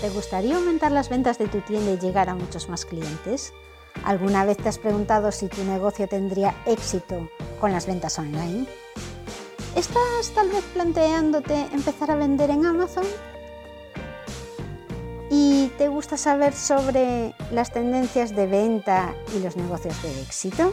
¿te gustaría aumentar las ventas de tu tienda y llegar a muchos más clientes? ¿Alguna vez te has preguntado si tu negocio tendría éxito con las ventas online? ¿Estás tal vez planteándote empezar a vender en Amazon? ¿Y te gusta saber sobre las tendencias de venta y los negocios de éxito?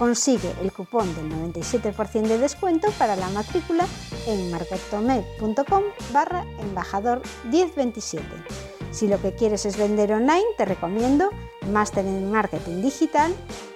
Consigue el cupón del 97% de descuento para la matrícula en marketome.com barra embajador 1027. Si lo que quieres es vender online, te recomiendo Máster en Marketing Digital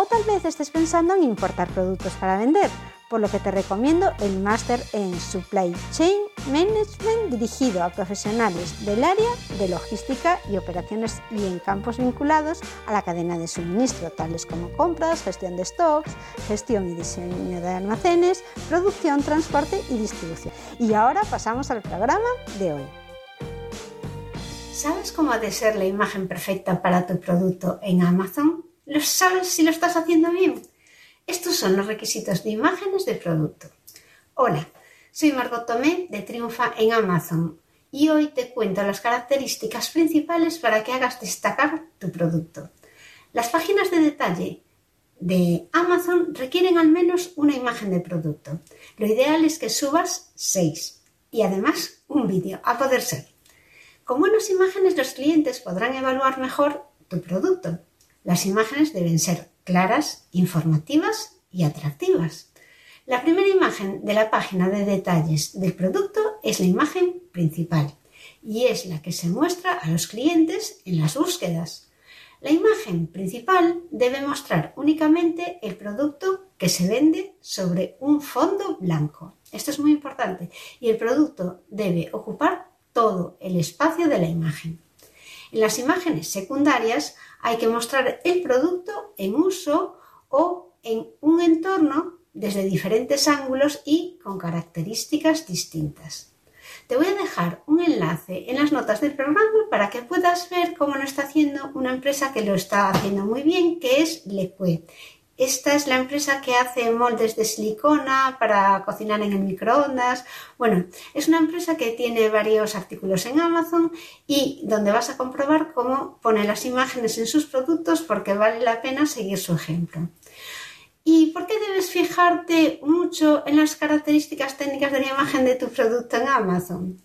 O tal vez estés pensando en importar productos para vender por lo que te recomiendo el máster en Supply Chain Management dirigido a profesionales del área de logística y operaciones y en campos vinculados a la cadena de suministro, tales como compras, gestión de stocks, gestión y diseño de almacenes, producción, transporte y distribución. Y ahora pasamos al programa de hoy. ¿Sabes cómo ha de ser la imagen perfecta para tu producto en Amazon? ¿Lo sabes si lo estás haciendo bien? Estos son los requisitos de imágenes del producto. Hola, soy Margot Tomé de Triunfa en Amazon y hoy te cuento las características principales para que hagas destacar tu producto. Las páginas de detalle de Amazon requieren al menos una imagen de producto. Lo ideal es que subas 6 y además un vídeo, a poder ser. Con buenas imágenes los clientes podrán evaluar mejor tu producto. Las imágenes deben ser claras, informativas y atractivas. La primera imagen de la página de detalles del producto es la imagen principal y es la que se muestra a los clientes en las búsquedas. La imagen principal debe mostrar únicamente el producto que se vende sobre un fondo blanco. Esto es muy importante y el producto debe ocupar todo el espacio de la imagen. En las imágenes secundarias hay que mostrar el producto en uso o en un entorno desde diferentes ángulos y con características distintas. Te voy a dejar un enlace en las notas del programa para que puedas ver cómo lo está haciendo una empresa que lo está haciendo muy bien, que es Lecue. Esta es la empresa que hace moldes de silicona para cocinar en el microondas. Bueno, es una empresa que tiene varios artículos en Amazon y donde vas a comprobar cómo pone las imágenes en sus productos porque vale la pena seguir su ejemplo. ¿Y por qué debes fijarte mucho en las características técnicas de la imagen de tu producto en Amazon?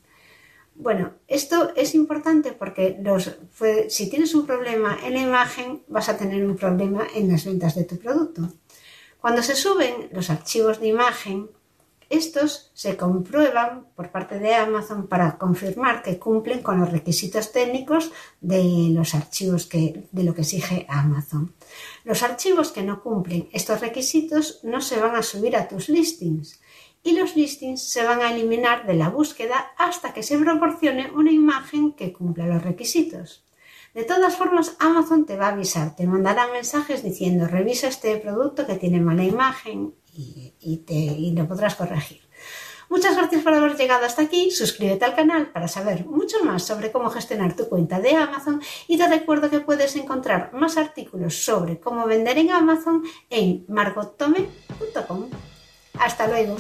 Bueno, esto es importante porque si tienes un problema en la imagen, vas a tener un problema en las ventas de tu producto. Cuando se suben los archivos de imagen, estos se comprueban por parte de Amazon para confirmar que cumplen con los requisitos técnicos de los archivos que, de lo que exige Amazon. Los archivos que no cumplen estos requisitos no se van a subir a tus listings y los listings se van a eliminar de la búsqueda hasta que se proporcione una imagen que cumpla los requisitos. De todas formas, Amazon te va a avisar, te mandará mensajes diciendo revisa este producto que tiene mala imagen y, te, lo podrás corregir. Muchas gracias por haber llegado hasta aquí. Suscríbete al canal para saber mucho más sobre cómo gestionar tu cuenta de Amazon y te recuerdo que puedes encontrar más artículos sobre cómo vender en Amazon en margottome.com. Hasta luego.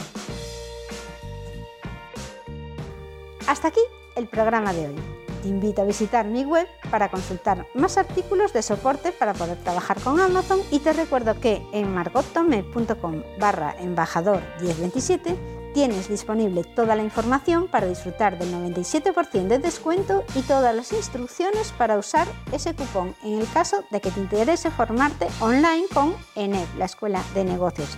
Hasta aquí el programa de hoy. Te invito a visitar mi web para consultar más artículos de soporte para poder trabajar con Amazon y te recuerdo que en margottome.com barra embajador 1027 Tienes disponible toda la información para disfrutar del 97% de descuento y todas las instrucciones para usar ese cupón en el caso de que te interese formarte online con ENEP, la Escuela de Negocios